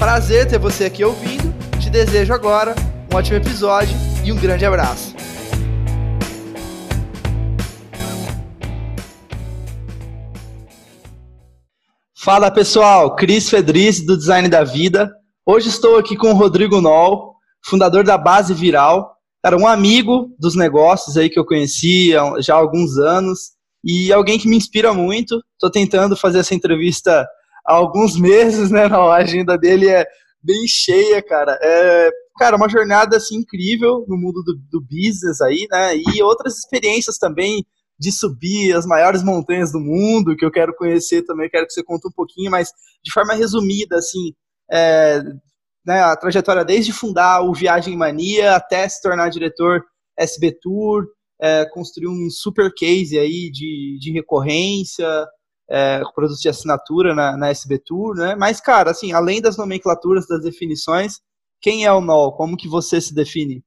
Prazer ter você aqui ouvindo. Te desejo agora um ótimo episódio e um grande abraço. Fala pessoal, Cris Fedriz do Design da Vida. Hoje estou aqui com o Rodrigo Noll, fundador da Base Viral. Era um amigo dos negócios aí que eu conhecia já há alguns anos e alguém que me inspira muito. Estou tentando fazer essa entrevista há alguns meses, né? A agenda dele é bem cheia, cara. É, cara, uma jornada assim incrível no mundo do, do business aí, né? E outras experiências também de subir as maiores montanhas do mundo, que eu quero conhecer também, quero que você conte um pouquinho, mas de forma resumida, assim, é, né, a trajetória desde fundar o Viagem Mania até se tornar diretor SB Tour, é, construir um super case aí de, de recorrência, é, produtos de assinatura na, na né? Mas, cara, assim, além das nomenclaturas, das definições, quem é o NOL? Como que você se define?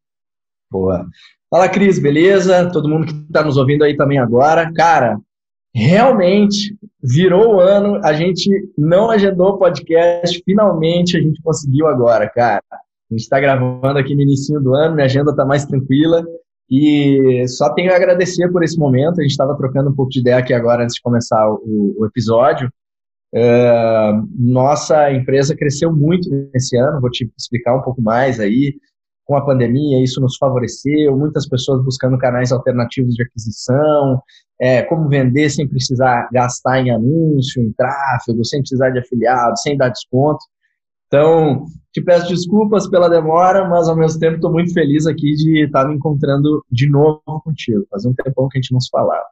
Boa. Fala, Cris, beleza? Todo mundo que está nos ouvindo aí também agora. Cara, realmente virou o ano, a gente não agendou o podcast, finalmente a gente conseguiu agora, cara. A gente está gravando aqui no início do ano, minha agenda está mais tranquila. E só tenho a agradecer por esse momento. A gente estava trocando um pouco de ideia aqui agora antes de começar o, o episódio. Uh, nossa empresa cresceu muito nesse ano, vou te explicar um pouco mais aí. Com a pandemia, isso nos favoreceu, muitas pessoas buscando canais alternativos de aquisição, é, como vender sem precisar gastar em anúncio, em tráfego, sem precisar de afiliado, sem dar desconto. Então, te peço desculpas pela demora, mas ao mesmo tempo estou muito feliz aqui de estar me encontrando de novo contigo. Faz um tempão que a gente não se falava.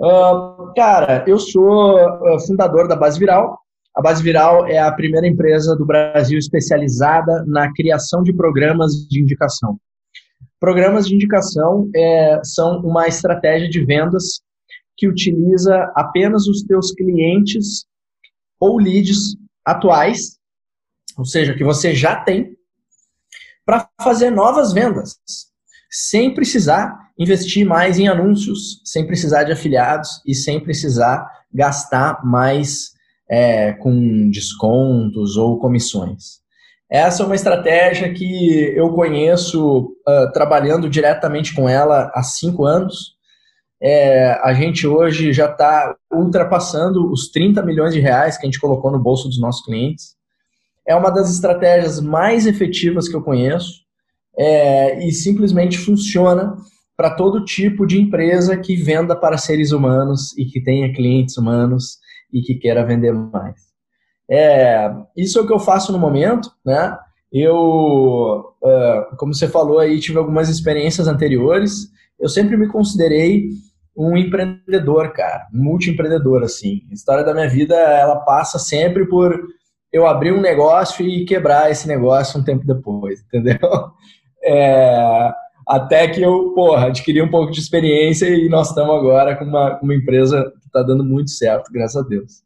Uh, cara, eu sou uh, fundador da Base Viral. A Base Viral é a primeira empresa do Brasil especializada na criação de programas de indicação. Programas de indicação é, são uma estratégia de vendas que utiliza apenas os teus clientes ou leads atuais ou seja, que você já tem, para fazer novas vendas, sem precisar investir mais em anúncios, sem precisar de afiliados e sem precisar gastar mais é, com descontos ou comissões. Essa é uma estratégia que eu conheço uh, trabalhando diretamente com ela há cinco anos. É, a gente hoje já está ultrapassando os 30 milhões de reais que a gente colocou no bolso dos nossos clientes é uma das estratégias mais efetivas que eu conheço é, e simplesmente funciona para todo tipo de empresa que venda para seres humanos e que tenha clientes humanos e que queira vender mais. É, isso é o que eu faço no momento, né? Eu, uh, como você falou aí, tive algumas experiências anteriores. Eu sempre me considerei um empreendedor, cara, um multiempreendedor, assim. A história da minha vida, ela passa sempre por eu abrir um negócio e quebrar esse negócio um tempo depois, entendeu? É, até que eu, porra, adquiri um pouco de experiência e nós estamos agora com uma, uma empresa que está dando muito certo, graças a Deus.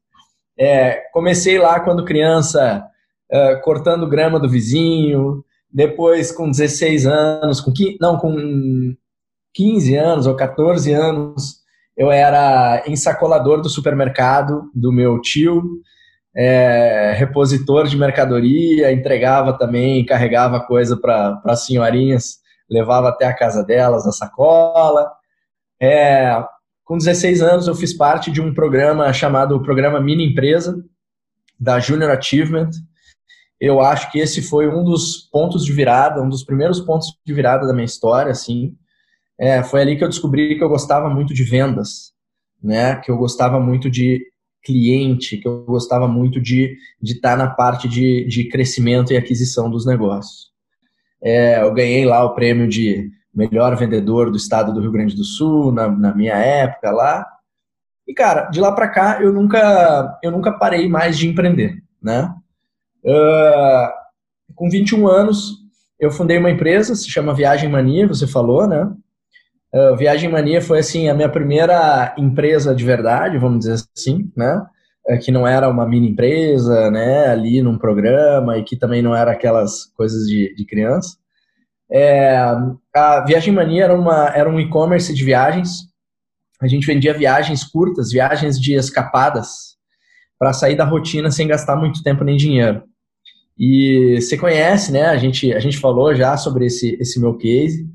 É, comecei lá quando criança, é, cortando grama do vizinho, depois com 16 anos, com, não, com 15 anos ou 14 anos, eu era ensacolador do supermercado do meu tio, é, repositor de mercadoria, entregava também, carregava coisa para as senhorinhas, levava até a casa delas a sacola. É, com 16 anos, eu fiz parte de um programa chamado Programa Mini Empresa, da Junior Achievement. Eu acho que esse foi um dos pontos de virada, um dos primeiros pontos de virada da minha história, assim. É, foi ali que eu descobri que eu gostava muito de vendas, né? Que eu gostava muito de cliente, que eu gostava muito de estar na parte de, de crescimento e aquisição dos negócios. É, eu ganhei lá o prêmio de melhor vendedor do estado do Rio Grande do Sul, na, na minha época lá. E, cara, de lá para cá, eu nunca, eu nunca parei mais de empreender, né? Uh, com 21 anos, eu fundei uma empresa, se chama Viagem Mania, você falou, né? Uh, Viagem Mania foi, assim, a minha primeira empresa de verdade, vamos dizer assim, né? Uh, que não era uma mini empresa, né? Ali num programa e que também não era aquelas coisas de, de criança. É, a Viagem Mania era, uma, era um e-commerce de viagens. A gente vendia viagens curtas, viagens de escapadas, para sair da rotina sem gastar muito tempo nem dinheiro. E você conhece, né? A gente, a gente falou já sobre esse, esse meu case.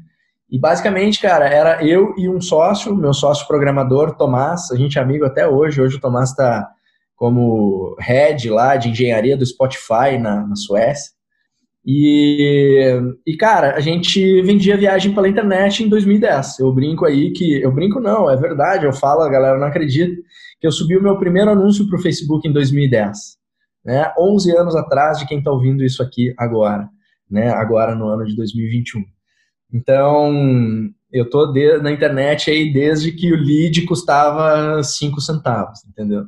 E basicamente, cara, era eu e um sócio, meu sócio programador, Tomás, a gente é amigo até hoje. Hoje o Tomás está como head lá de engenharia do Spotify na, na Suécia. E, e, cara, a gente vendia viagem pela internet em 2010. Eu brinco aí que. Eu brinco não, é verdade, eu falo, a galera não acredita, que eu subi o meu primeiro anúncio para o Facebook em 2010 né, 11 anos atrás de quem está ouvindo isso aqui agora, né, agora no ano de 2021. Então, eu tô de, na internet aí desde que o lead custava 5 centavos, entendeu?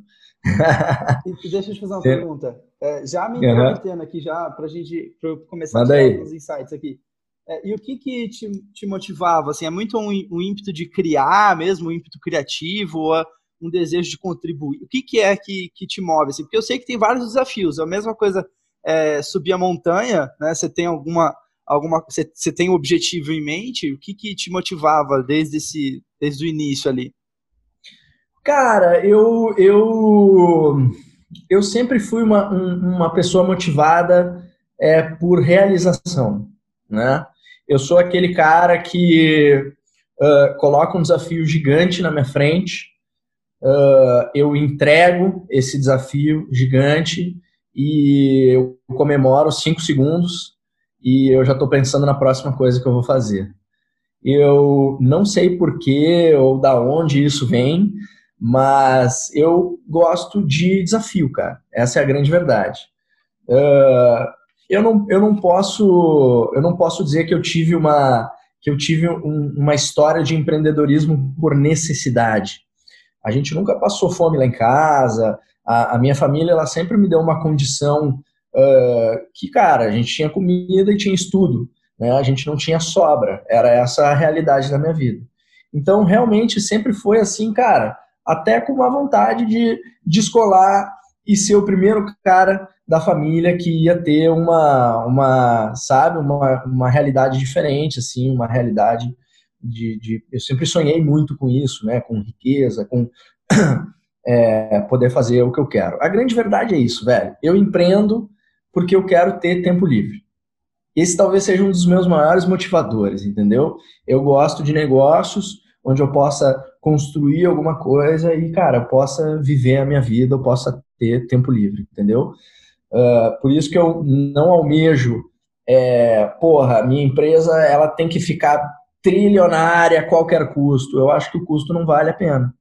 e deixa eu te fazer uma pergunta. É, já me intrometendo uhum. aqui, já para a gente pra começar Manda a tirar uns insights aqui. É, e o que que te, te motivava? Assim, é muito um, um ímpeto de criar mesmo, um ímpeto criativo, ou um desejo de contribuir? O que, que é que, que te move? Assim? Porque eu sei que tem vários desafios. É a mesma coisa é, subir a montanha, né? Você tem alguma. Alguma você, tem um objetivo em mente? O que, que te motivava desde, esse, desde o início ali? Cara, eu, eu, eu sempre fui uma, uma pessoa motivada é, por realização, né? Eu sou aquele cara que uh, coloca um desafio gigante na minha frente, uh, eu entrego esse desafio gigante e eu comemoro cinco segundos e eu já estou pensando na próxima coisa que eu vou fazer. Eu não sei porquê ou da onde isso vem, mas eu gosto de desafio, cara. Essa é a grande verdade. Uh, eu, não, eu não posso eu não posso dizer que eu tive uma que eu tive um, uma história de empreendedorismo por necessidade. A gente nunca passou fome lá em casa. A, a minha família ela sempre me deu uma condição que, cara, a gente tinha comida e tinha estudo. Né? A gente não tinha sobra. Era essa a realidade da minha vida. Então, realmente, sempre foi assim, cara, até com uma vontade de descolar e ser o primeiro cara da família que ia ter uma, uma sabe, uma, uma realidade diferente, assim, uma realidade de, de, eu sempre sonhei muito com isso, né, com riqueza, com é, poder fazer o que eu quero. A grande verdade é isso, velho. Eu empreendo porque eu quero ter tempo livre. Esse talvez seja um dos meus maiores motivadores, entendeu? Eu gosto de negócios onde eu possa construir alguma coisa e, cara, eu possa viver a minha vida, eu possa ter tempo livre, entendeu? Uh, por isso que eu não almejo, é, porra, minha empresa ela tem que ficar trilionária a qualquer custo. Eu acho que o custo não vale a pena.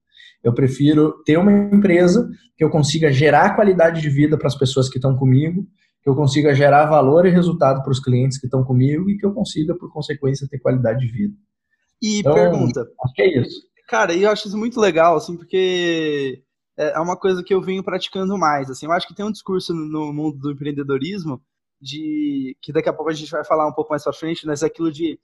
Eu prefiro ter uma empresa que eu consiga gerar qualidade de vida para as pessoas que estão comigo, que eu consiga gerar valor e resultado para os clientes que estão comigo e que eu consiga, por consequência, ter qualidade de vida. E então, pergunta. Acho que é isso. Cara, eu acho isso muito legal, assim, porque é uma coisa que eu venho praticando mais. Assim, eu acho que tem um discurso no mundo do empreendedorismo de que daqui a pouco a gente vai falar um pouco mais para frente, mas aquilo de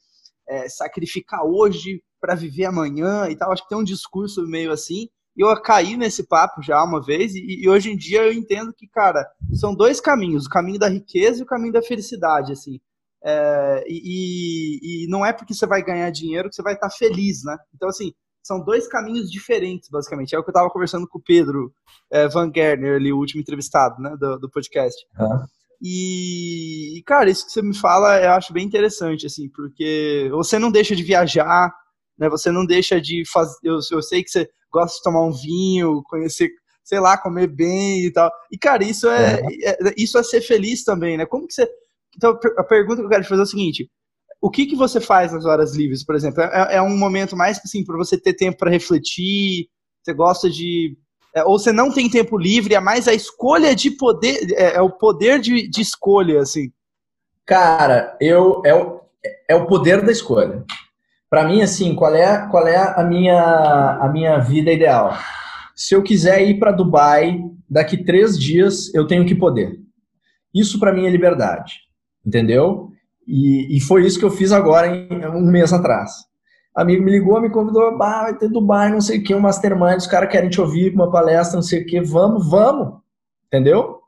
é, sacrificar hoje para viver amanhã e tal. Acho que tem um discurso meio assim. E eu caí nesse papo já uma vez, e, e, hoje em dia eu entendo que, cara, são dois caminhos: o caminho da riqueza e o caminho da felicidade, assim. É, e, e, não é porque você vai ganhar dinheiro que você vai estar feliz, né? Então, assim, são dois caminhos diferentes, basicamente. É o que eu estava conversando com o Pedro é, Van Gerner, ali, o último entrevistado, né, do, do podcast. Uhum. E, cara, isso que você me fala eu acho bem interessante, assim, porque você não deixa de viajar, né? Você não deixa de fazer. Eu, eu sei que você gosta de tomar um vinho, conhecer, sei lá, comer bem e tal. E, cara, isso é, é. é isso é ser feliz também, né? Como que você. Então, a pergunta que eu quero te fazer é o seguinte: o que, que você faz nas horas livres, por exemplo? É, é um momento mais assim para você ter tempo para refletir? Você gosta de é, ou você não tem tempo livre, é mais a escolha de poder, é, é o poder de, de, escolha, assim. Cara, eu é o, é o poder da escolha. Para mim, assim, qual é, qual é a, minha, a minha vida ideal? Se eu quiser ir para Dubai daqui três dias, eu tenho que poder. Isso para mim é liberdade, entendeu? E, e foi isso que eu fiz agora, em, um mês atrás. Amigo me ligou, me convidou, bah, vai ter Dubai, não sei o que, um mastermind, os caras querem te ouvir uma palestra, não sei o que, vamos, vamos, entendeu?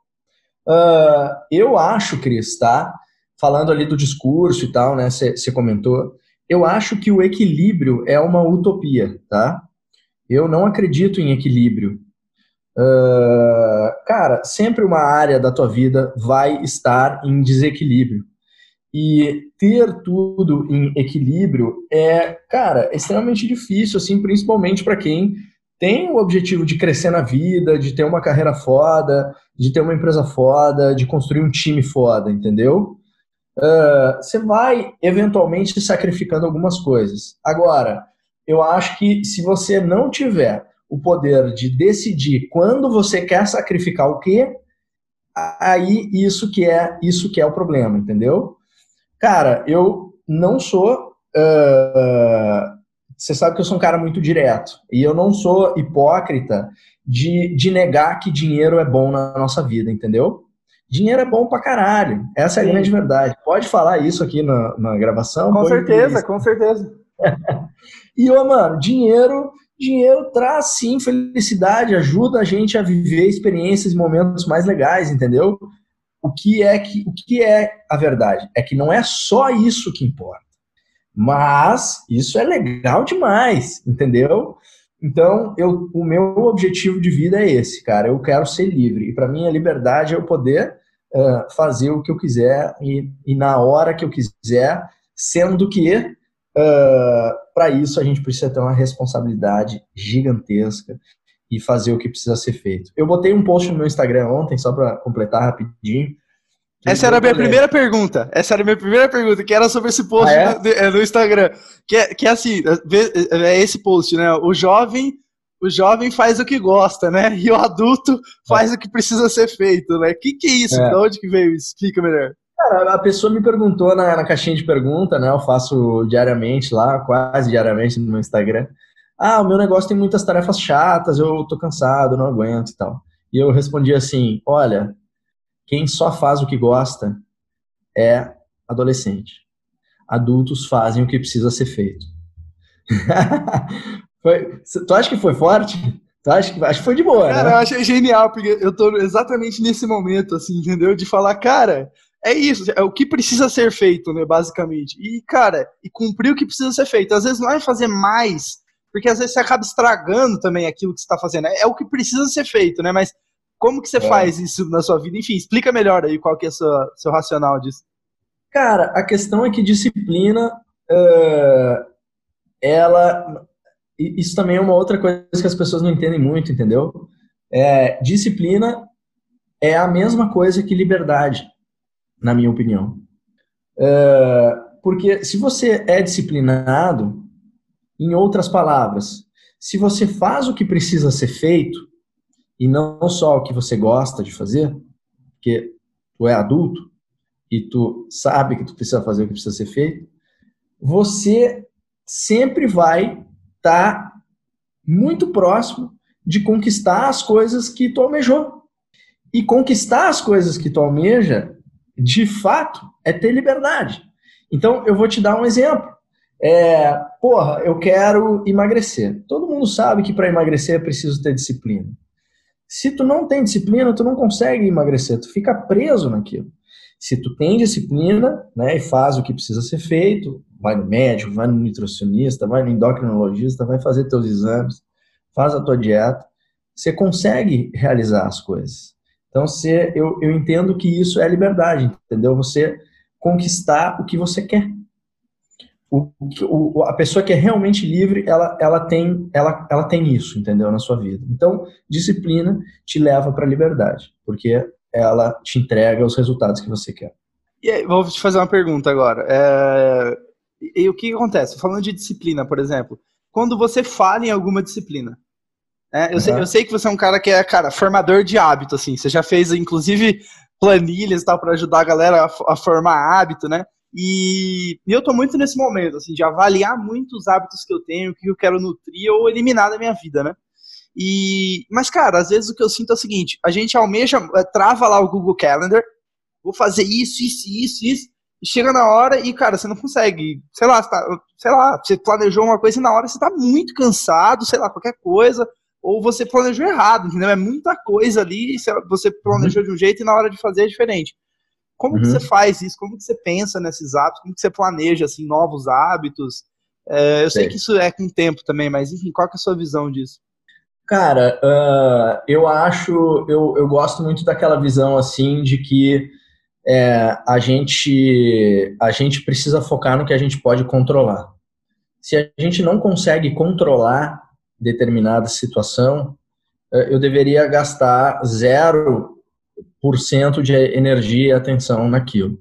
Uh, eu acho, Cris, tá? Falando ali do discurso e tal, né, você comentou, eu acho que o equilíbrio é uma utopia, tá? Eu não acredito em equilíbrio. Uh, cara, sempre uma área da tua vida vai estar em desequilíbrio. E ter tudo em equilíbrio é, cara, é extremamente difícil, assim, principalmente para quem tem o objetivo de crescer na vida, de ter uma carreira foda, de ter uma empresa foda, de construir um time foda, entendeu? Uh, você vai eventualmente sacrificando algumas coisas. Agora, eu acho que se você não tiver o poder de decidir quando você quer sacrificar o quê, aí isso que é isso que é o problema, entendeu? Cara, eu não sou. Uh, você sabe que eu sou um cara muito direto. E eu não sou hipócrita de, de negar que dinheiro é bom na nossa vida, entendeu? Dinheiro é bom pra caralho. Essa é a grande verdade. Pode falar isso aqui na, na gravação? Com certeza, com certeza. e, ô, mano, dinheiro, dinheiro traz sim felicidade, ajuda a gente a viver experiências e momentos mais legais, entendeu? o que é que o que é a verdade? É que não é só isso que importa. Mas isso é legal demais, entendeu? Então, eu, o meu objetivo de vida é esse, cara. Eu quero ser livre. E para mim, a liberdade é eu poder uh, fazer o que eu quiser e, e, na hora que eu quiser, sendo que uh, para isso a gente precisa ter uma responsabilidade gigantesca e fazer o que precisa ser feito. Eu botei um post no meu Instagram ontem, só para completar rapidinho. Essa era a minha primeira pergunta. Essa era a minha primeira pergunta, que era sobre esse post ah, é? no, é, no, Instagram. Que é, que é assim, é esse post, né? O jovem, o jovem faz o que gosta, né? E o adulto faz é. o que precisa ser feito, né? O que, que é isso? É. De onde que veio isso? Explica melhor. Cara, a pessoa me perguntou na, na caixinha de pergunta, né? Eu faço diariamente lá, quase diariamente no meu Instagram. Ah, o meu negócio tem muitas tarefas chatas, eu tô cansado, não aguento e tal. E eu respondi assim: olha, quem só faz o que gosta é adolescente. Adultos fazem o que precisa ser feito. foi, tu acha que foi forte? Tu acha que, acho que foi de boa, cara, né? eu achei genial, porque eu tô exatamente nesse momento, assim, entendeu? De falar, cara, é isso, é o que precisa ser feito, né, basicamente. E, cara, e cumprir o que precisa ser feito. Às vezes não é fazer mais, porque às vezes você acaba estragando também aquilo que você está fazendo. É, é o que precisa ser feito, né? Mas como que você é. faz isso na sua vida? Enfim, explica melhor aí qual que é o seu, seu racional disso. Cara, a questão é que disciplina, uh, ela... Isso também é uma outra coisa que as pessoas não entendem muito, entendeu? É, disciplina é a mesma coisa que liberdade, na minha opinião. Uh, porque se você é disciplinado, em outras palavras, se você faz o que precisa ser feito e não só o que você gosta de fazer, porque tu é adulto e tu sabe que tu precisa fazer o que precisa ser feito, você sempre vai estar tá muito próximo de conquistar as coisas que tu almejou. E conquistar as coisas que tu almeja, de fato, é ter liberdade. Então, eu vou te dar um exemplo. É, porra, eu quero emagrecer. Todo mundo sabe que para emagrecer é preciso ter disciplina. Se tu não tem disciplina, tu não consegue emagrecer, tu fica preso naquilo. Se tu tem disciplina, né, e faz o que precisa ser feito, vai no médico, vai no nutricionista, vai no endocrinologista, vai fazer teus exames, faz a tua dieta, você consegue realizar as coisas. Então, você, eu, eu entendo que isso é liberdade, entendeu? Você conquistar o que você quer o, o, a pessoa que é realmente livre, ela, ela, tem, ela, ela tem isso, entendeu, na sua vida. Então, disciplina te leva para a liberdade, porque ela te entrega os resultados que você quer. E aí, vou te fazer uma pergunta agora. É... E, o que acontece? Falando de disciplina, por exemplo, quando você fala em alguma disciplina, é, eu, uhum. sei, eu sei que você é um cara que é, cara, formador de hábito, assim. Você já fez, inclusive, planilhas e tal para ajudar a galera a, a, formar hábito, né? E, eu tô muito nesse momento, assim, de avaliar muito os hábitos que eu tenho, o que eu quero nutrir ou eliminar da minha vida, né? E, mas, cara, às vezes o que eu sinto é o seguinte: a gente almeja, é, trava lá o Google Calendar, vou fazer isso, isso, isso, isso. E chega na hora e, cara, você não consegue. Sei lá, você tá, sei lá, você planejou uma coisa e na hora você tá muito cansado, sei lá, qualquer coisa. Ou você planejou errado, entendeu? É muita coisa ali, você planejou uhum. de um jeito e na hora de fazer é diferente. Como uhum. que você faz isso? Como que você pensa nesses hábitos? Como que você planeja, assim, novos hábitos? É, eu sei. sei que isso é com o tempo também, mas enfim, qual que é a sua visão disso? Cara, uh, eu acho, eu, eu gosto muito daquela visão assim de que é, a, gente, a gente precisa focar no que a gente pode controlar. Se a gente não consegue controlar determinada situação, é, eu deveria gastar 0% de energia e atenção naquilo.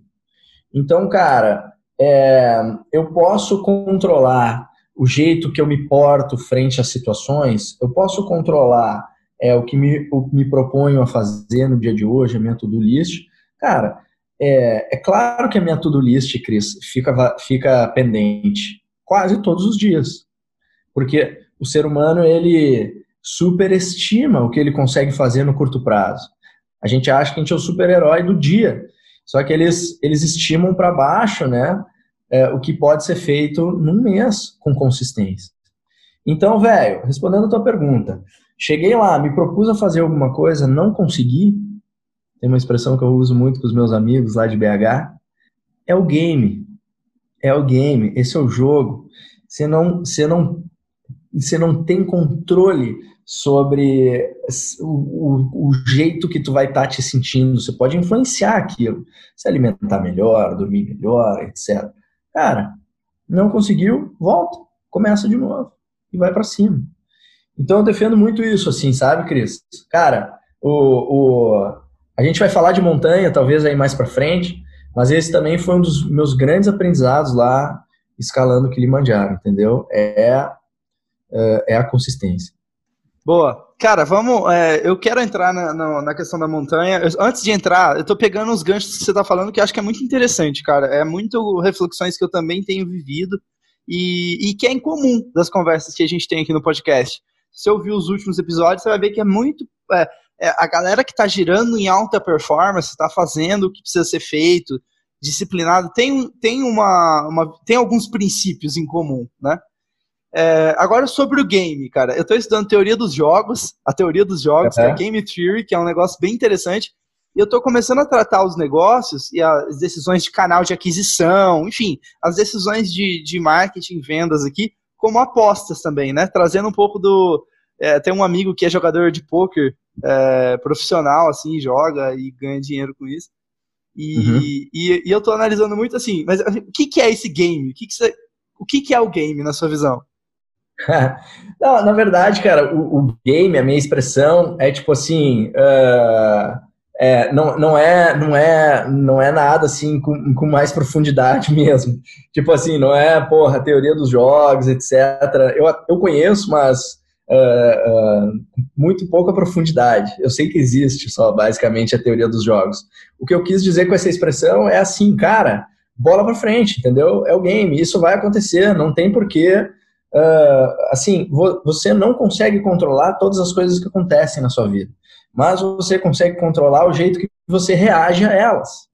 Então, cara, é, eu posso controlar o jeito que eu me porto frente às situações, eu posso controlar é, o que me, o, me proponho a fazer no dia de hoje, a minha to-do list. Cara, é, é claro que a minha to-do list, Cris, fica, fica pendente quase todos os dias. Porque o ser humano, ele superestima o que ele consegue fazer no curto prazo. A gente acha que a gente é o super-herói do dia. Só que eles, eles estimam para baixo, né? É, o que pode ser feito num mês com consistência. Então, velho, respondendo a tua pergunta, cheguei lá, me propus a fazer alguma coisa, não consegui. Tem uma expressão que eu uso muito com os meus amigos lá de BH. É o game. É o game. Esse é o jogo. Você não, você não, você não tem controle sobre o, o, o, jeito que tu vai estar tá te sentindo. Você pode influenciar aquilo. Se alimentar melhor, dormir melhor, etc. Cara, não conseguiu, volta, começa de novo e vai para cima. Então eu defendo muito isso, assim, sabe, Cris? Cara, o, o, a gente vai falar de montanha, talvez aí mais para frente, mas esse também foi um dos meus grandes aprendizados lá escalando o Kilimanjaro, entendeu? É, é, é a consistência. Boa. Cara, vamos. É, eu quero entrar na, na, na, questão da montanha. Eu, antes de entrar, eu tô pegando os ganchos que você tá falando, que eu acho que é muito interessante, cara. É muito reflexões que eu também tenho vivido e, e que é em comum das conversas que a gente tem aqui no podcast. Se você ouvir os últimos episódios, você vai ver que é muito. É, é, a galera que tá girando em alta performance, tá fazendo o que precisa ser feito, disciplinado, tem, tem, uma, uma, tem alguns princípios em comum, né? É, agora sobre o game, cara. Eu estou estudando teoria dos jogos, a teoria dos jogos, uhum. que é Game Theory, que é um negócio bem interessante. E eu estou começando a tratar os negócios e as decisões de canal de aquisição, enfim, as decisões de, de marketing, vendas aqui, como apostas também, né? Trazendo um pouco do. É, tem um amigo que é jogador de poker é, profissional, assim, joga e ganha dinheiro com isso. E, uhum. e, e, eu estou analisando muito assim, mas assim, o que, que é esse game? O que, que, você, o que, que é o game, na sua visão? Não, na verdade, cara, o, o, game, a minha expressão é tipo assim, uh, é, não, não, é, não, é, não é nada assim com, com mais profundidade mesmo. Tipo assim, não é, porra, teoria dos jogos, etc. Eu, eu conheço, mas uh, uh, muito pouca profundidade. Eu sei que existe só basicamente a teoria dos jogos. O que eu quis dizer com essa expressão é assim, cara, bola pra frente, entendeu? É o game, isso vai acontecer, não tem porquê uh, assim, você não consegue controlar todas as coisas que acontecem na sua vida, mas você consegue controlar o jeito que você reage a elas.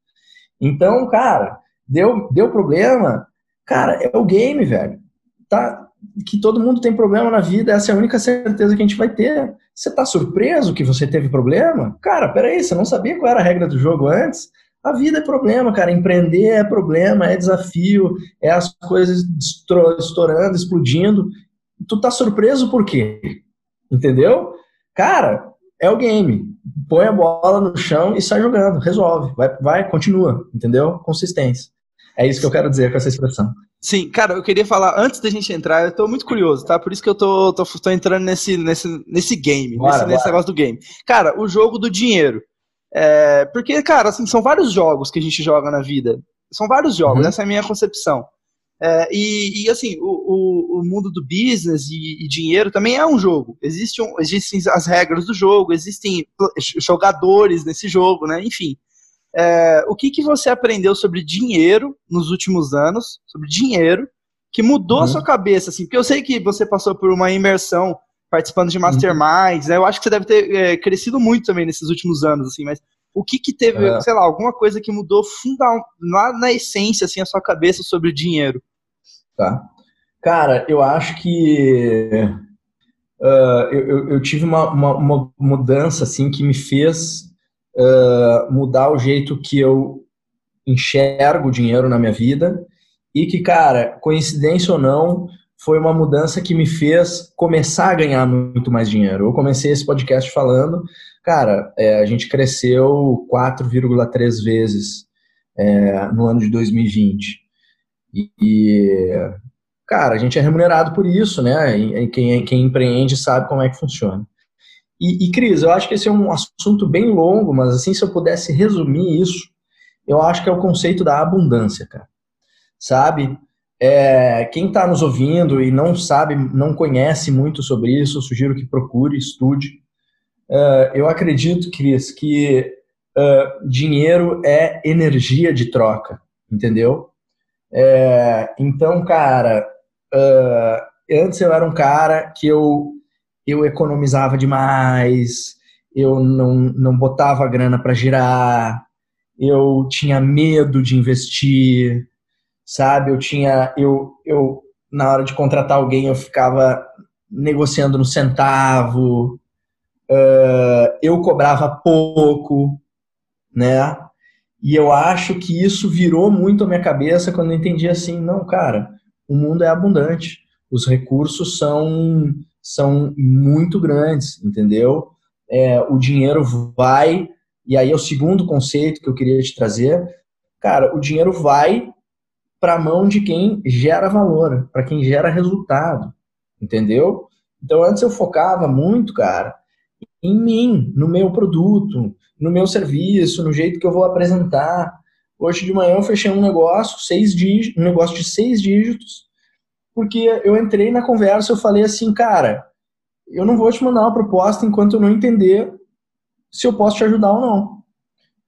Então, cara, deu, deu problema, cara, é o game, velho. Tá, que todo mundo tem problema na vida, essa é a única certeza que a gente vai ter. Você tá surpreso que você teve problema? Cara, peraí, você não sabia qual era a regra do jogo antes? A vida é problema, cara. Empreender é problema, é desafio, é as coisas estourando, explodindo. Tu tá surpreso por quê? Entendeu? Cara, é o game. Põe a bola no chão e sai jogando. Resolve. Vai, vai continua. Entendeu? Consistência. É isso que eu quero dizer com essa expressão. Sim, cara, eu queria falar, antes da gente entrar, eu tô muito curioso, tá? Por isso que eu tô, tô, tô entrando nesse, nesse, nesse game, bora, nesse, bora. nesse negócio do game. Cara, o jogo do dinheiro. É, porque, cara, assim, são vários jogos que a gente joga na vida. São vários jogos, uhum. essa é a minha concepção. É, e, e, assim, o, o, o, mundo do business e, e, dinheiro também é um jogo. Existem, existem as regras do jogo, existem jogadores nesse jogo, né? Enfim. É, o que, que você aprendeu sobre dinheiro nos últimos anos, sobre dinheiro, que mudou uhum. a sua cabeça, assim? Porque eu sei que você passou por uma imersão participando de uhum. masterminds, né? Eu acho que você deve ter é, crescido muito também nesses últimos anos, assim, mas O que que teve, é. sei lá, alguma coisa que mudou fundamental lá na essência, assim, a sua cabeça sobre dinheiro? Tá. Cara, eu acho que uh, eu, eu, tive uma, uma, uma, mudança, assim, que me fez uh, mudar o jeito que eu enxergo o dinheiro na minha vida e que, cara, coincidência ou não, foi uma mudança que me fez começar a ganhar muito mais dinheiro. Eu comecei esse podcast falando, cara, é, a gente cresceu 4,3 vezes é, no ano de 2020. E, e, cara, a gente é remunerado por isso, né? E, quem, quem empreende sabe como é que funciona. E, e, Cris, eu acho que esse é um assunto bem longo, mas assim, se eu pudesse resumir isso, eu acho que é o conceito da abundância, cara. Sabe? É, quem está nos ouvindo e não sabe, não conhece muito sobre isso, eu sugiro que procure, estude. Uh, eu acredito, Cris, que uh, dinheiro é energia de troca, entendeu? É, então, cara, uh, antes eu era um cara que eu, eu economizava demais, eu não, não botava grana para girar, eu tinha medo de investir, sabe? Eu tinha, eu, eu na hora de contratar alguém eu ficava negociando no centavo, uh, eu cobrava pouco, né? E eu acho que isso virou muito a minha cabeça quando eu entendi assim, não, cara, o mundo é abundante, os recursos são são muito grandes, entendeu? É, o dinheiro vai, e aí é o segundo conceito que eu queria te trazer, cara, o dinheiro vai para a mão de quem gera valor, para quem gera resultado, entendeu? Então antes eu focava muito, cara, em mim, no meu produto, no meu serviço, no jeito que eu vou apresentar. Hoje de manhã eu fechei um negócio, seis dígitos, um negócio de seis dígitos, porque eu entrei na conversa, eu falei assim, cara, eu não vou te mandar uma proposta enquanto eu não entender se eu posso te ajudar ou não.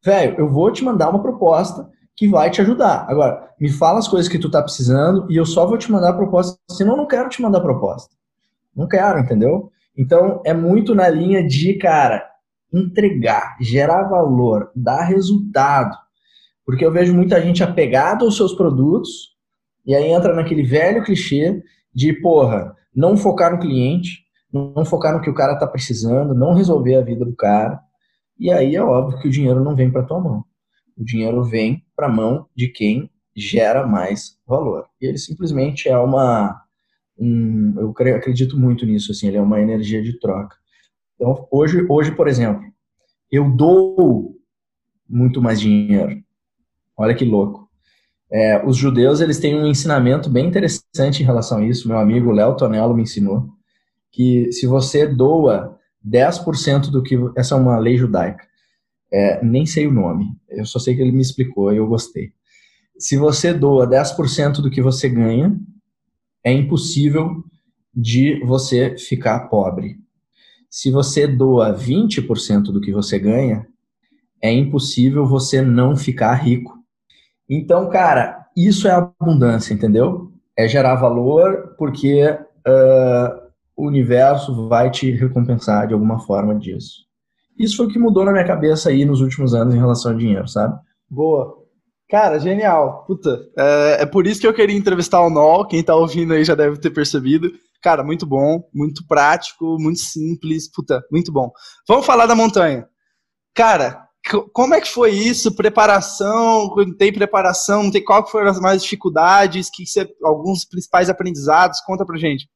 Velho, eu vou te mandar uma proposta que vai te ajudar. Agora, me fala as coisas que tu tá precisando e eu só vou te mandar proposta, senão eu não quero te mandar proposta. Não quero, entendeu? Então, é muito na linha de, cara, entregar, gerar valor, dar resultado. Porque eu vejo muita gente apegada aos seus produtos e aí entra naquele velho clichê de, porra, não focar no cliente, não focar no que o cara tá precisando, não resolver a vida do cara. E aí é óbvio que o dinheiro não vem para tua mão. O dinheiro vem para a mão de quem gera mais valor. E ele simplesmente é uma. Um, eu acredito muito nisso, assim, ele é uma energia de troca. Então, hoje, hoje, por exemplo, eu dou muito mais dinheiro. Olha que louco. É, os judeus eles têm um ensinamento bem interessante em relação a isso. Meu amigo Léo Tonello me ensinou que se você doa 10% do que. Essa é uma lei judaica. É, nem sei o nome, eu só sei que ele me explicou e eu gostei. Se você doa 10% do que você ganha, é impossível de você ficar pobre. Se você doa 20% do que você ganha, é impossível você não ficar rico. Então, cara, isso é abundância, entendeu? É gerar valor porque uh, o universo vai te recompensar de alguma forma disso. Isso foi o que mudou na minha cabeça aí nos últimos anos em relação ao dinheiro, sabe? Boa. Cara, genial. Puta, é, é por isso que eu queria entrevistar o Nol. Quem tá ouvindo aí já deve ter percebido. Cara, muito bom, muito prático, muito simples. Puta, muito bom. Vamos falar da montanha. Cara, como é que foi isso? Preparação? Tem preparação? Não tem qual foram as mais dificuldades? Que você, alguns principais aprendizados? Conta pra gente.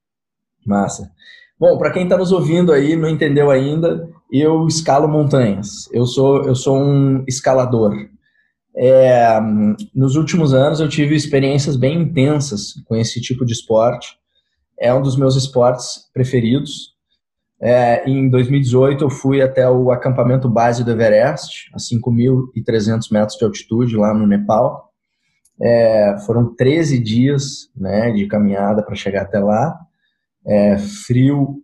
Massa. Bom, para quem está nos ouvindo aí, não entendeu ainda, eu escalo montanhas. Eu sou, eu sou um escalador. É, nos últimos anos eu tive experiências bem intensas com esse tipo de esporte. É um dos meus esportes preferidos. É, em 2018 eu fui até o acampamento base do Everest, a 5.300 metros de altitude lá no Nepal. É, foram 13 dias né, de caminhada para chegar até lá é, frio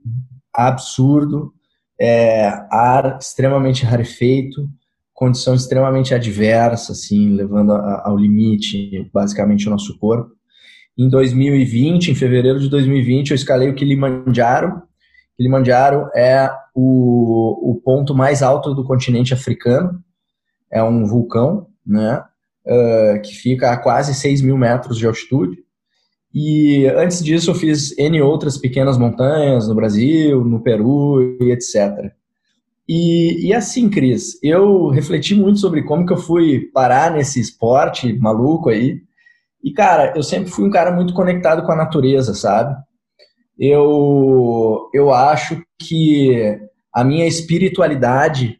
absurdo, é, ar extremamente rarefeito, condição extremamente adversa, assim, levando a, ao limite, basicamente, o nosso corpo. Em 2020, em fevereiro de 2020, eu escalei o Kilimanjaro. Kilimanjaro é o, o ponto mais alto do continente africano. é um vulcão, né? Uh, que fica a quase 6 mil metros de altitude. E antes disso eu fiz N outras pequenas montanhas no Brasil, no Peru e etc. E, e assim, Cris, eu refleti muito sobre como que eu fui parar nesse esporte maluco aí. E, cara, eu sempre fui um cara muito conectado com a natureza, sabe? Eu, eu acho que a minha espiritualidade,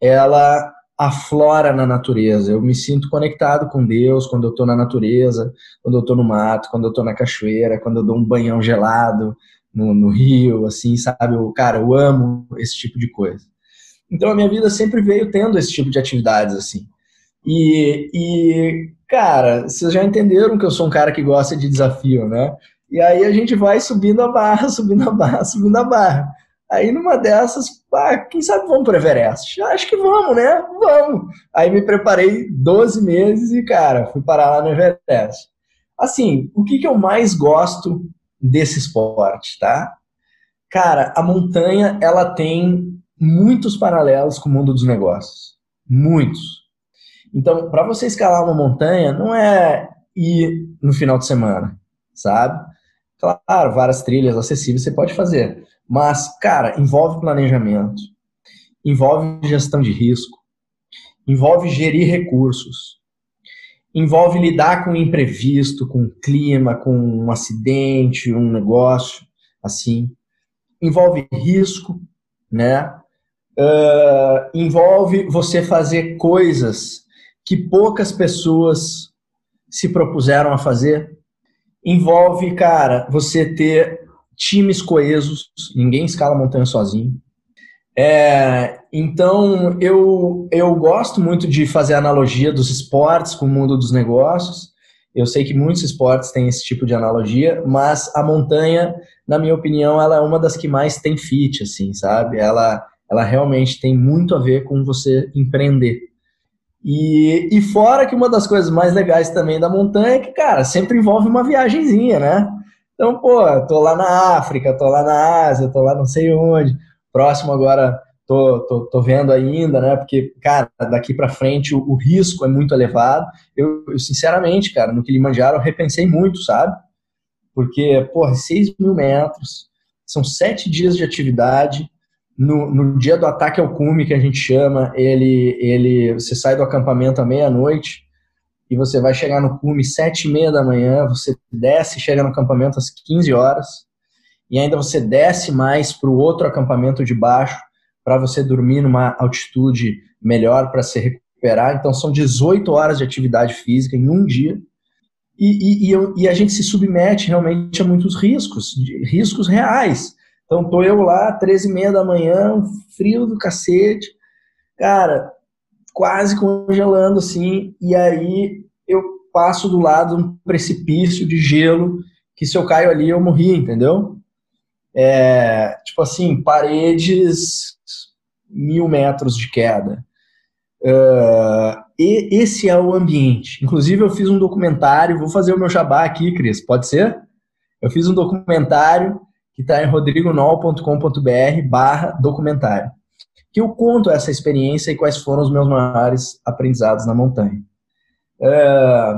ela aflora na natureza. Eu me sinto conectado com Deus quando eu estou na natureza, quando eu estou no mato, quando eu estou na cachoeira, quando eu dou um banhão gelado no, no rio, assim, sabe? Eu, cara, eu amo esse tipo de coisa. Então a minha vida sempre veio tendo esse tipo de atividades, assim. E, e, cara, vocês já entenderam que eu sou um cara que gosta de desafio, né? E aí a gente vai subindo a barra, subindo a barra, subindo a barra. Aí numa dessas, quem sabe vamos para o Everest? Acho que vamos, né? Vamos. Aí me preparei 12 meses e, cara, fui parar lá no Everest. Assim, o que, que eu mais gosto desse esporte, tá? Cara, a montanha, ela tem muitos paralelos com o mundo dos negócios. Muitos. Então, para você escalar uma montanha, não é ir no final de semana, sabe? Claro, várias trilhas acessíveis você pode fazer. Mas, cara, envolve planejamento, envolve gestão de risco, envolve gerir recursos, envolve lidar com o imprevisto, com o clima, com um acidente, um negócio, assim. Envolve risco, né? Uh, envolve você fazer coisas que poucas pessoas se propuseram a fazer. Envolve, cara, você ter times coesos, ninguém escala montanha sozinho. É, então, eu, eu gosto muito de fazer analogia dos esportes com o mundo dos negócios. Eu sei que muitos esportes têm esse tipo de analogia, mas a montanha, na minha opinião, ela é uma das que mais tem fit, assim, sabe? Ela, ela realmente tem muito a ver com você empreender. E, e fora que uma das coisas mais legais também da montanha é que, cara, sempre envolve uma viagenzinha, né? Então, pô, tô lá na África, tô lá na Ásia, tô lá não sei onde. Próximo agora, tô, tô, tô vendo ainda, né? Porque, cara, daqui para frente o, o, risco é muito elevado. Eu, eu, sinceramente, cara, no Kilimanjaro eu repensei muito, sabe? Porque, pô, 6 mil metros, são sete dias de atividade, no, no dia do ataque ao cume, que a gente chama, ele, ele, você sai do acampamento à meia-noite e você vai chegar no cume sete e meia da manhã, você desce e chega no acampamento às 15 horas, e ainda você desce mais para o outro acampamento de baixo, para você dormir numa altitude melhor para se recuperar. Então são 18 horas de atividade física em um dia. E, e, e, e a gente se submete realmente a muitos riscos, riscos reais. Então tô eu lá, 13 e meia da manhã, frio do cacete, cara, quase congelando assim, e aí eu passo do lado um precipício de gelo, que se eu caio ali eu morri, entendeu? É, tipo assim, paredes mil metros de queda. Uh, e esse é o ambiente. Inclusive, eu fiz um documentário, vou fazer o meu jabá aqui, Cris, pode ser? Eu fiz um documentário que está em rodrigonol.com.br barra documentário, que eu conto essa experiência e quais foram os meus maiores aprendizados na montanha. É,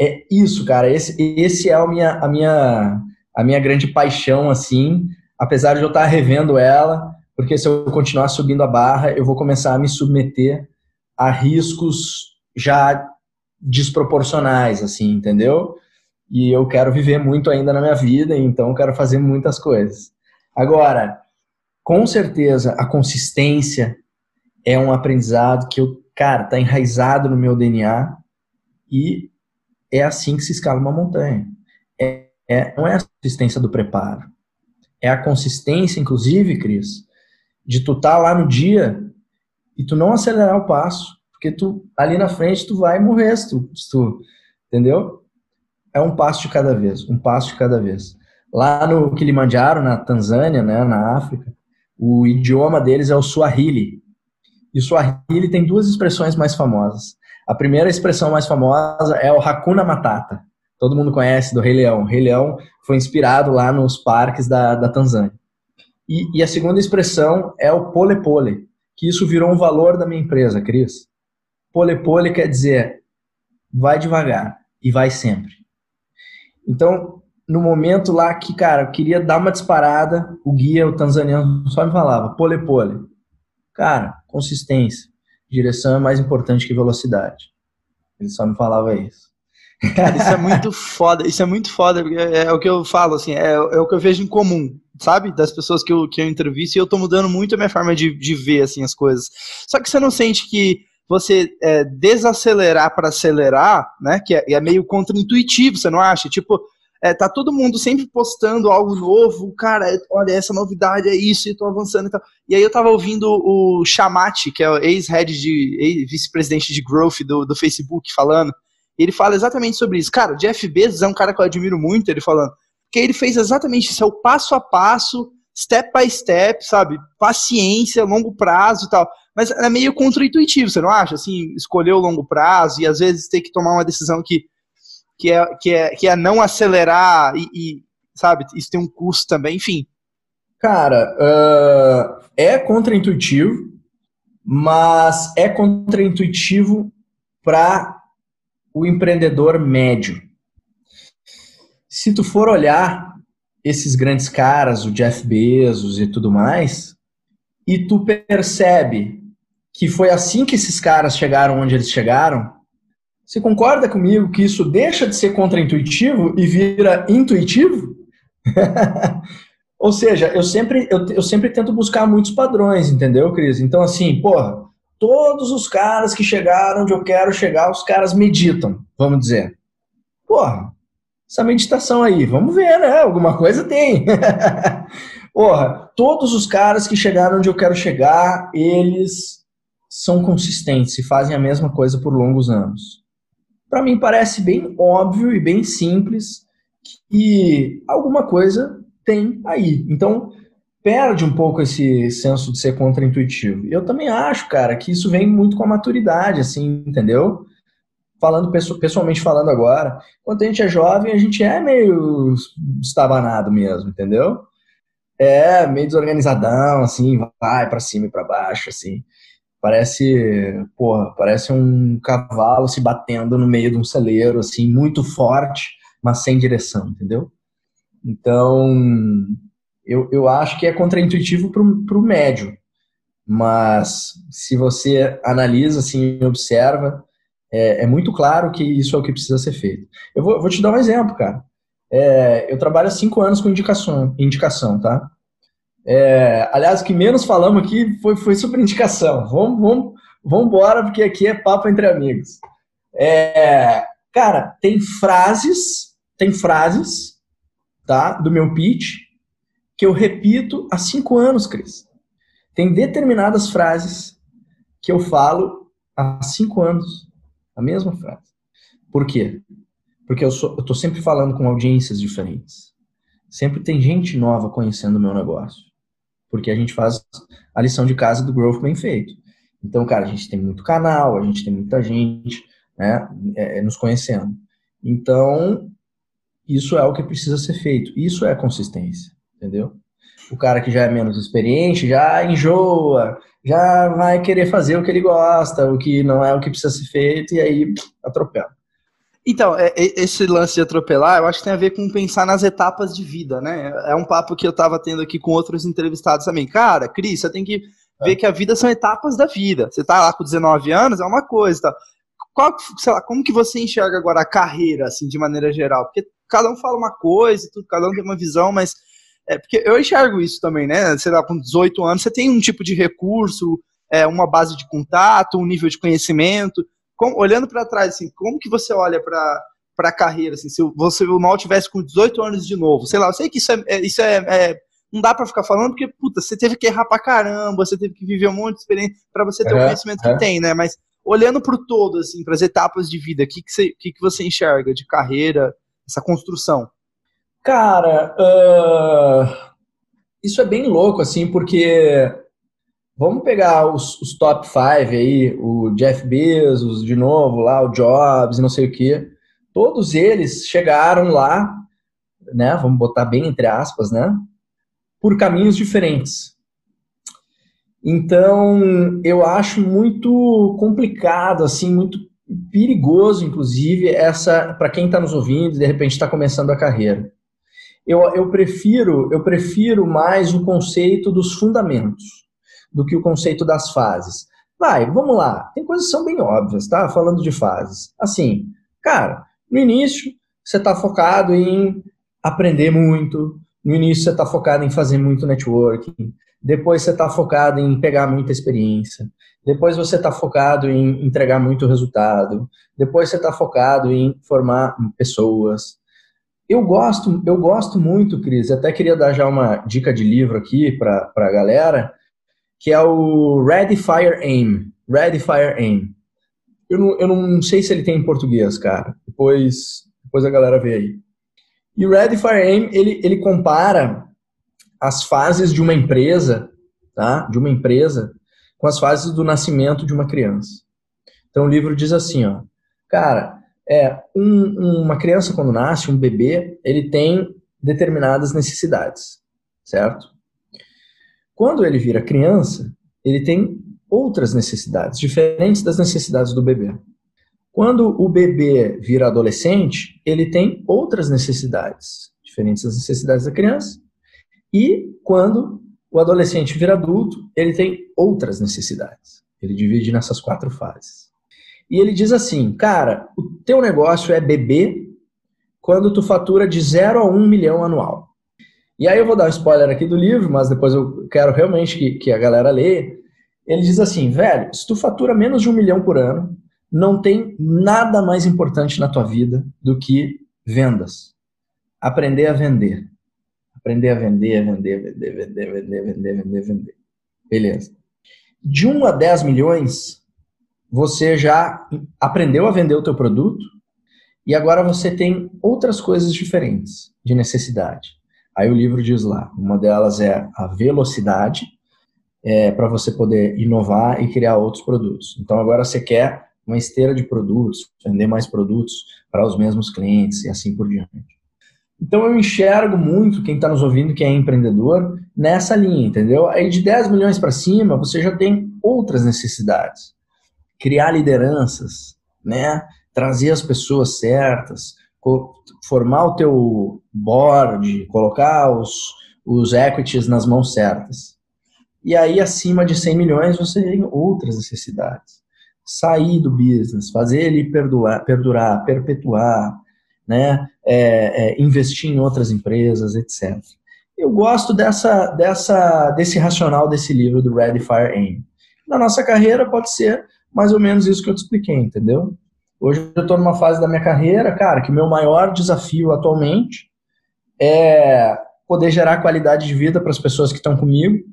é isso, cara, esse, esse é a minha, a, minha, a minha grande paixão, assim, apesar de eu estar revendo ela, porque se eu continuar subindo a barra, eu vou começar a me submeter a riscos já desproporcionais, assim, entendeu? e eu quero viver muito ainda na minha vida, então quero fazer muitas coisas. Agora, com certeza, a consistência é um aprendizado que eu, cara, tá enraizado no meu DNA e é assim que se escala uma montanha. É, é, não é a consistência do preparo. É a consistência, inclusive, Cris, de tu estar tá lá no dia e tu não acelerar o passo, porque tu ali na frente tu vai morrer se tu, se tu entendeu? é um passo de cada vez, um passo de cada vez. Lá no Kilimanjaro, na Tanzânia, né, na África, o idioma deles é o Swahili. E o Swahili tem duas expressões mais famosas. A primeira expressão mais famosa é o Hakuna Matata. Todo mundo conhece do Rei Leão. O Rei Leão foi inspirado lá nos parques da, da Tanzânia. E, e a segunda expressão é o pole pole, que isso virou um valor da minha empresa, Cris. Pole pole quer dizer vai devagar e vai sempre. Então, no momento lá que, cara, eu queria dar uma disparada, o guia, o tanzaniano, só me falava, pole pole. Cara, consistência. Direção é mais importante que velocidade. Ele só me falava isso. Cara, isso é muito foda, isso é muito foda, porque é, é o que eu falo, assim, é, é, o que eu vejo em comum, sabe? Das pessoas que eu, que eu entrevisto, e eu tô mudando muito a minha forma de, de ver, assim, as coisas. Só que você não sente que você é, desacelerar para acelerar, né, que é, é meio contraintuitivo, você não acha? Tipo, é, tá todo mundo sempre postando algo novo, cara, é, olha, essa novidade é isso, e tô avançando e tal. E aí eu tava ouvindo o Chamati, que é o ex-head de, ex-vice-presidente de growth do, do Facebook, falando, e ele fala exatamente sobre isso. Cara, o Jeff Bezos é um cara que eu admiro muito, ele falando, porque ele fez exatamente isso, é o passo a passo, step by step, sabe? Paciência, longo prazo e tal. Mas é meio contraintuitivo, você não acha? Assim, escolher o longo prazo e às vezes ter que tomar uma decisão que que é, que é, que é não acelerar e, e sabe, isso tem um custo também, enfim. Cara, uh, é contraintuitivo, mas é contraintuitivo para o empreendedor médio. Se tu for olhar esses grandes caras, o Jeff Bezos e tudo mais, e tu percebe que foi assim que esses caras chegaram onde eles chegaram, você concorda comigo que isso deixa de ser contraintuitivo e vira intuitivo? Ou seja, eu sempre, eu, eu, sempre tento buscar muitos padrões, entendeu, Cris? Então, assim, porra, todos os caras que chegaram onde eu quero chegar, os caras meditam, vamos dizer. Porra, essa meditação aí, vamos ver, né? Alguma coisa tem. porra, todos os caras que chegaram onde eu quero chegar, eles são consistentes e fazem a mesma coisa por longos anos para mim parece bem óbvio e bem simples que alguma coisa tem aí. Então, perde um pouco esse senso de ser contraintuitivo. Eu também acho, cara, que isso vem muito com a maturidade, assim, entendeu? Falando pessoalmente falando agora, quando a gente é jovem, a gente é meio estabanado mesmo, entendeu? É meio desorganizadão, assim, vai para cima e para baixo, assim. Parece, porra, parece um cavalo se batendo no meio de um celeiro, assim, muito forte, mas sem direção, entendeu? Então, eu, eu acho que é contraintuitivo para o médio, mas se você analisa, assim, observa, é, é, muito claro que isso é o que precisa ser feito. Eu vou, vou te dar um exemplo, cara. É, eu trabalho há cinco anos com indicação, indicação, tá? É, aliás, o que menos falamos aqui foi, foi sobre indicação. Vamos, vamos, vamos embora, porque aqui é papo entre amigos. É, cara, tem frases, tem frases, tá, do meu pitch, que eu repito há cinco anos, Cris. Tem determinadas frases que eu falo há cinco anos, a mesma frase. Por quê? Porque eu, tô sempre falando com audiências diferentes. Sempre tem gente nova conhecendo o meu negócio porque a gente faz a lição de casa do growth bem feito. Então, cara, a gente tem muito canal, a gente tem muita gente, né, é, é, nos conhecendo. Então, isso é o que precisa ser feito. Isso é consistência, entendeu? O cara que já é menos experiente já enjoa, já vai querer fazer o que ele gosta, o que não é o que precisa ser feito, e aí atropela. Então, é, é, esse lance de atropelar, eu acho que tem a ver com pensar nas etapas de vida, né? É um papo que eu tava tendo aqui com outros entrevistados também. Cara, Cris, você tem que ver é. que a vida são etapas da vida. Você tá lá com 19 anos, é uma coisa, tá? Qual, sei lá, como que você enxerga agora a carreira, assim, de maneira geral? Porque cada um fala uma coisa, tudo, cada um tem uma visão, mas é porque eu enxergo isso também, né? Sei lá, com 18 anos, você tem um tipo de recurso, é, uma base de contato, um nível de conhecimento como, olhando para trás, assim, como que você olha para para a carreira, assim, se você o mal tivesse com 18 anos de novo, sei lá, eu sei que isso é, é isso é, é não dá para ficar falando porque puta, você teve que errar para caramba, você teve que viver um monte de experiência para você ter é, o conhecimento que tem, né? Mas olhando para o todo, assim, para as etapas de vida, o que que você, que que você enxerga de carreira, essa construção? Cara, uh, isso é bem louco, assim, porque Vamos pegar os, os top 5 aí, o Jeff Bezos de novo, lá o Jobs, não sei o quê. Todos eles chegaram lá, né? Vamos botar bem entre aspas, né? Por caminhos diferentes. Então, eu acho muito complicado, assim, muito perigoso, inclusive, essa para quem está nos ouvindo e de repente está começando a carreira. Eu, eu prefiro eu prefiro mais o conceito dos fundamentos do que o conceito das fases. Vai, vamos lá. Tem coisas que são bem óbvias, tá? Falando de fases. Assim, cara, no início você está focado em aprender muito. No início você está focado em fazer muito networking. Depois você está focado em pegar muita experiência. Depois você está focado em entregar muito resultado. Depois você está focado em formar pessoas. Eu gosto, eu gosto muito, Cris. Até queria dar já uma dica de livro aqui para a galera, que é o Ready Fire Aim. Ready Fire Aim. Eu não, eu não sei se ele tem em português, cara. Depois, depois a galera vê aí. E o Ready Fire Aim, ele, ele compara as fases de uma empresa, tá? De uma empresa com as fases do nascimento de uma criança. Então o livro diz assim, ó, cara, é um, uma criança quando nasce, um bebê, ele tem determinadas necessidades, certo? Quando ele vira criança, ele tem outras necessidades, diferentes das necessidades do bebê. Quando o bebê vira adolescente, ele tem outras necessidades, diferentes das necessidades da criança. E quando o adolescente vira adulto, ele tem outras necessidades. Ele divide nessas quatro fases. E ele diz assim, cara, o teu negócio é beber quando tu fatura de 0 a 1 um milhão anual. E aí eu vou dar um spoiler aqui do livro, mas depois eu quero realmente que, que a galera leia. Ele diz assim, velho, se tu fatura menos de um milhão por ano, não tem nada mais importante na tua vida do que vendas. Aprender a vender. Aprender a vender, vender, vender, vender, vender, vender, vender, vender. Beleza. De 1 a 10 milhões, você já aprendeu a vender o teu produto e agora você tem outras coisas diferentes de necessidade. Aí o livro diz lá, uma delas é a velocidade, é, para você poder inovar e criar outros produtos. Então agora você quer uma esteira de produtos, vender mais produtos para os mesmos clientes e assim por diante. Então eu enxergo muito quem está nos ouvindo que é empreendedor nessa linha, entendeu? Aí de 10 milhões para cima você já tem outras necessidades. Criar lideranças, né? Trazer as pessoas certas, formar o teu board, colocar os, os equities nas mãos certas. E aí acima de 100 milhões você tem outras necessidades. Sair do business, fazer ele perdurar, perdurar perpetuar, né? É, é, investir em outras empresas, etc. Eu gosto dessa, dessa, desse racional desse livro do Ready Fire Aim. Na nossa carreira pode ser mais ou menos isso que eu te expliquei, entendeu? Hoje eu estou numa fase da minha carreira, cara, que o meu maior desafio atualmente é poder gerar qualidade de vida para as pessoas que estão comigo,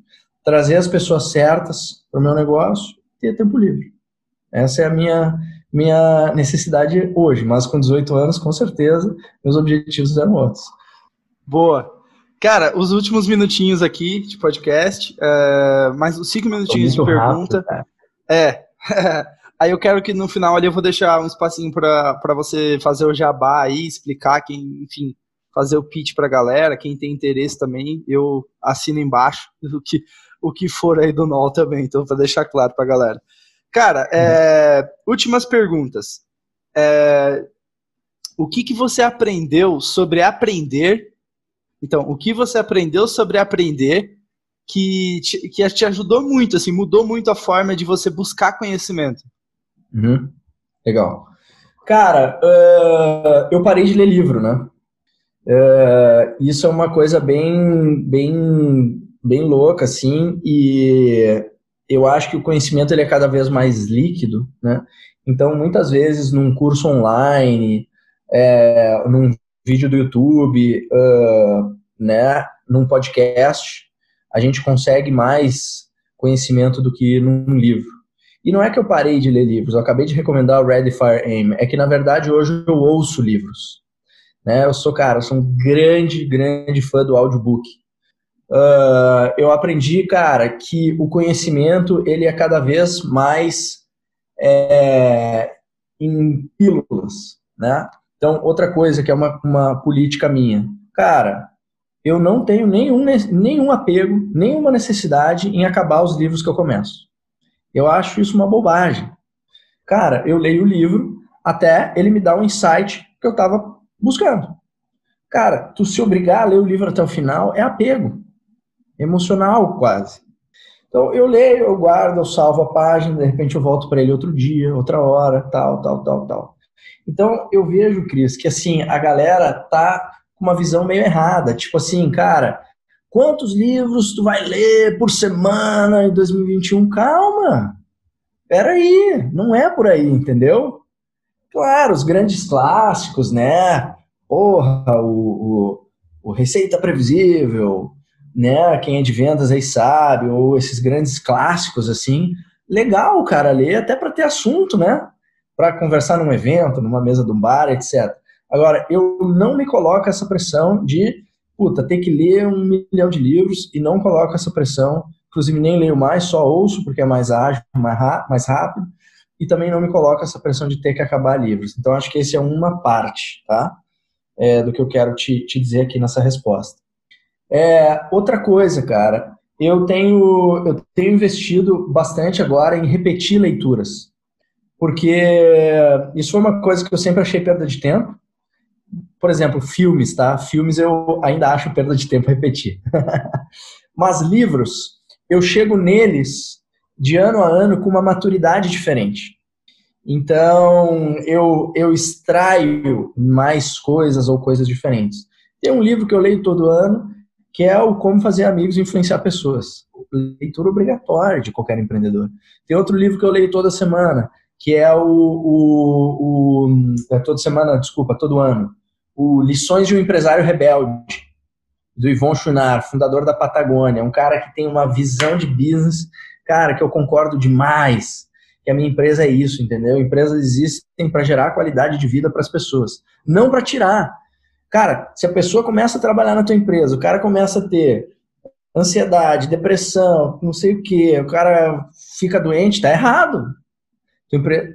trazer as pessoas certas para o meu negócio e ter tempo livre. Essa é a minha minha necessidade hoje, mas com 18 anos, com certeza, meus objetivos eram outros. Boa. Cara, os últimos minutinhos aqui de podcast, uh, mais os cinco minutinhos de pergunta. Rápido, é. aí eu quero que no final ali eu vou deixar um espacinho para você fazer o jabá aí, explicar quem, enfim, fazer o pitch para a galera, quem tem interesse também, eu assino embaixo o que, o que for aí do NOL também, então para deixar claro para a galera. Cara, é, últimas perguntas. É, o que, que você aprendeu sobre aprender? Então, o que você aprendeu sobre aprender que te, que te ajudou muito, assim, mudou muito a forma de você buscar conhecimento? Uhum. Legal. Cara, uh, eu parei de ler livro, né? Uh, isso é uma coisa bem, bem, bem louca, assim, e eu acho que o conhecimento ele é cada vez mais líquido, né? Então, muitas vezes, num curso online, é, num vídeo do YouTube, uh, né, num podcast, a gente consegue mais conhecimento do que num livro. E não é que eu parei de ler livros, eu acabei de recomendar o Ready Fire Aim, é que na verdade hoje eu ouço livros. Né? Eu sou, cara, eu sou um grande, grande fã do audiobook. Uh, eu aprendi, cara, que o conhecimento ele é cada vez mais é, em pílulas, né? Então, outra coisa que é uma, uma política minha, cara, eu não tenho nenhum, nenhum apego, nenhuma necessidade em acabar os livros que eu começo. Eu acho isso uma bobagem. Cara, eu leio o livro até ele me dar um insight que eu estava buscando. Cara, tu se obrigar a ler o livro até o final é apego. Emocional, quase. Então, eu leio, eu guardo, eu salvo a página, de repente eu volto para ele outro dia, outra hora, tal, tal, tal, tal. Então, eu vejo, Cris, que assim, a galera tá com uma visão meio errada. Tipo assim, cara, quantos livros tu vai ler por semana em 2021? Calma! Peraí, não é por aí, entendeu? Claro, os grandes clássicos, né? Porra, o, o, o Receita Previsível, né? Quem é de vendas aí sabe, ou esses grandes clássicos assim. Legal, cara, ler até para ter assunto, né? Para conversar num evento, numa mesa de um bar, etc. Agora, eu não me coloco essa pressão de, puta, ter que ler um milhão de livros e não coloco essa pressão. Inclusive, nem leio mais, só ouço porque é mais ágil, mais rápido. E também não me coloco essa pressão de ter que acabar livros. Então, acho que esse é uma parte, tá? É, do que eu quero te, te dizer aqui nessa resposta. É, outra coisa, cara, eu tenho, eu tenho investido bastante agora em repetir leituras, porque isso foi uma coisa que eu sempre achei perda de tempo. Por exemplo, filmes, tá? Filmes eu ainda acho perda de tempo repetir. Mas livros, eu chego neles de ano a ano com uma maturidade diferente. Então, eu, eu extraio mais coisas ou coisas diferentes. Tem um livro que eu leio todo ano que é o Como Fazer Amigos e Influenciar Pessoas. Leitura obrigatória de qualquer empreendedor. Tem outro livro que eu leio toda semana, que é o. o, o é toda semana, desculpa, todo ano. O Lições de um Empresário Rebelde, do Yvon Chouinard, fundador da Patagônia. Um cara que tem uma visão de business, cara, que eu concordo demais. Que a minha empresa é isso, entendeu? Empresas existem para gerar qualidade de vida para as pessoas, não para tirar. Cara, se a pessoa começa a trabalhar na tua empresa, o cara começa a ter ansiedade, depressão, não sei o que, o cara fica doente, tá errado.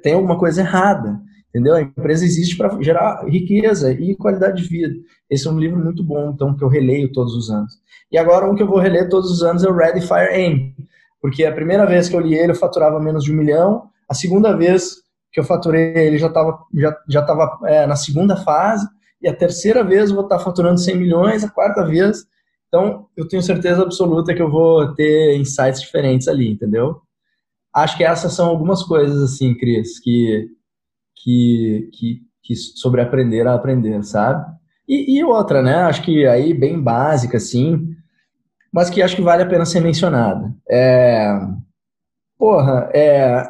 Tem alguma coisa errada, entendeu? A empresa existe para gerar riqueza e qualidade de vida. Esse é um livro muito bom, então, que eu releio todos os anos. E agora um que eu vou reler todos os anos é o Ready, Fire, Aim, porque a primeira vez que eu li ele eu faturava menos de um milhão, a segunda vez que eu faturei ele já estava já, já tava, é, na segunda fase, e a terceira vez eu vou estar faturando 100 milhões, a quarta vez. Então, eu tenho certeza absoluta que eu vou ter insights diferentes ali, entendeu? Acho que essas são algumas coisas, assim, Cris, que, que, que, que sobre aprender a aprender, sabe? E, e, outra, né? Acho que aí bem básica, assim, mas que acho que vale a pena ser mencionada. É, porra, é,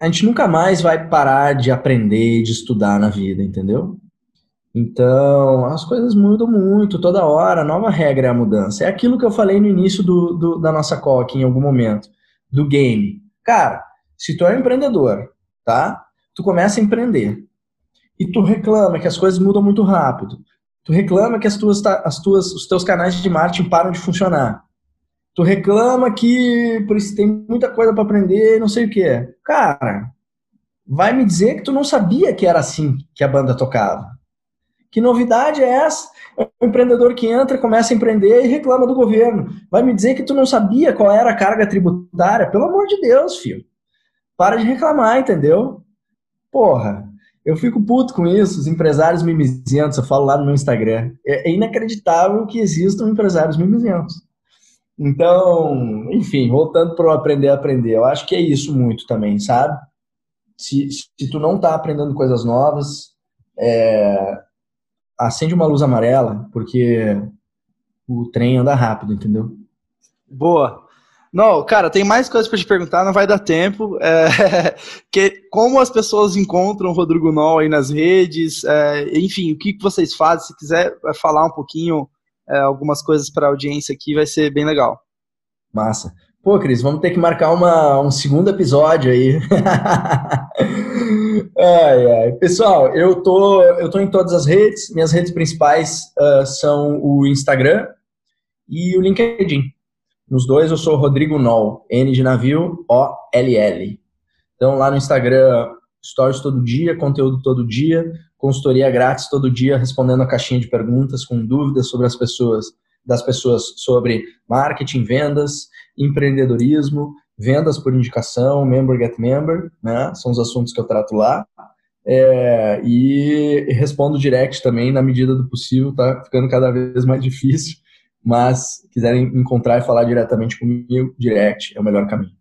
a gente nunca mais vai parar de aprender, de estudar na vida, entendeu? Então, as coisas mudam muito, toda hora, a nova regra é a mudança. É aquilo que eu falei no início do, do, da nossa call aqui, em algum momento, do game. Cara, se tu é um empreendedor, tá? Tu começa a empreender e tu reclama que as coisas mudam muito rápido. Tu reclama que as tuas, as tuas, os teus canais de marketing param de funcionar. Tu reclama que por isso tem muita coisa para aprender, não sei o que. Cara, vai me dizer que tu não sabia que era assim que a banda tocava. Que novidade é essa? É um empreendedor que entra, começa a empreender e reclama do governo. Vai me dizer que tu não sabia qual era a carga tributária? Pelo amor de Deus, filho. Para de reclamar, entendeu? Porra, eu fico puto com isso, os empresários mimizentos, eu falo lá no meu Instagram. É, é inacreditável que existam empresários mimizentos. Então, enfim, voltando para o aprender a aprender, eu acho que é isso muito também, sabe? Se, se tu não está aprendendo coisas novas, é, acende uma luz amarela, porque o trem anda rápido, entendeu? Boa. Não, cara, tem mais coisas para te perguntar, não vai dar tempo. É, que, como as pessoas encontram o Rodrigo Nol aí nas redes, é, enfim, o que, vocês fazem? Se quiser é, falar um pouquinho, é, algumas coisas para a audiência aqui, vai ser bem legal. Massa. Pô, Cris, vamos ter que marcar uma, um segundo episódio aí. ai, ai. Pessoal, eu tô, eu tô em todas as redes. Minhas redes principais uh, são o Instagram e o LinkedIn. Nos dois eu sou Rodrigo Nol, N de navio, O-L-L. Então lá no Instagram, stories todo dia, conteúdo todo dia, consultoria grátis todo dia, respondendo a caixinha de perguntas com dúvidas sobre as pessoas das pessoas sobre marketing, vendas, empreendedorismo, vendas por indicação, member get member, né? São os assuntos que eu trato lá. É, e respondo direct também na medida do possível, tá ficando cada vez mais difícil, mas quiserem encontrar e falar diretamente comigo, direct é o melhor caminho.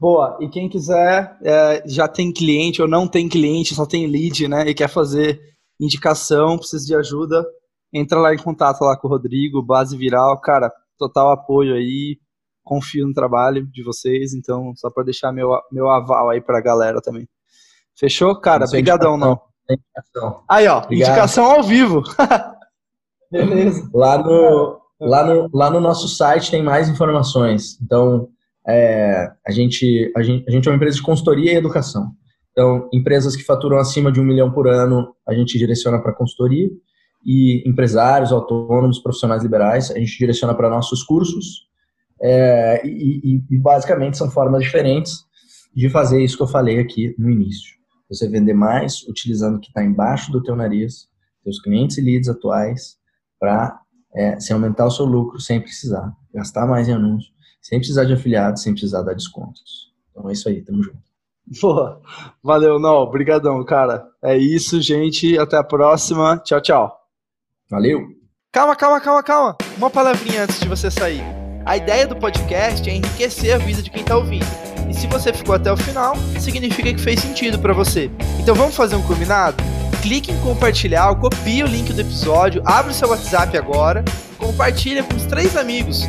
Boa, e quem quiser, é, já tem cliente ou não tem cliente, só tem lead, né, e quer fazer indicação, precisa de ajuda, entra lá em contato lá com o Rodrigo, Base Viral, cara, total apoio aí, confio no trabalho de vocês, então só para deixar meu, meu aval aí para a galera também. Fechou? Cara, brigadão, não. Aí, ó, Obrigado. indicação ao vivo. Beleza. Lá no, lá, no, lá no nosso site tem mais informações. Então, é, a, gente, a, gente, a gente é uma empresa de consultoria e educação. Então, empresas que faturam acima de um milhão por ano, a gente direciona para consultoria. E empresários, autônomos, profissionais liberais, a gente direciona para nossos cursos. É, e, e, basicamente são formas diferentes de fazer isso que eu falei aqui no início. Você vender mais utilizando o que está embaixo do teu nariz, teus clientes e leads atuais, para é, se aumentar o seu lucro sem precisar gastar mais em anúncio, sem precisar de afiliados, sem precisar dar descontos. Então é isso aí, tamo junto. Boa, valeu, não, obrigadão, cara. É isso, gente, até a próxima, tchau, tchau. Valeu. Calma, calma, calma, calma. Uma palavrinha antes de você sair. A ideia do podcast é enriquecer a vida de quem está ouvindo. E se você ficou até o final, significa que fez sentido para você. Então vamos fazer um combinado? Clique em compartilhar, copie o link do episódio, abre o seu WhatsApp agora, compartilha com os três amigos,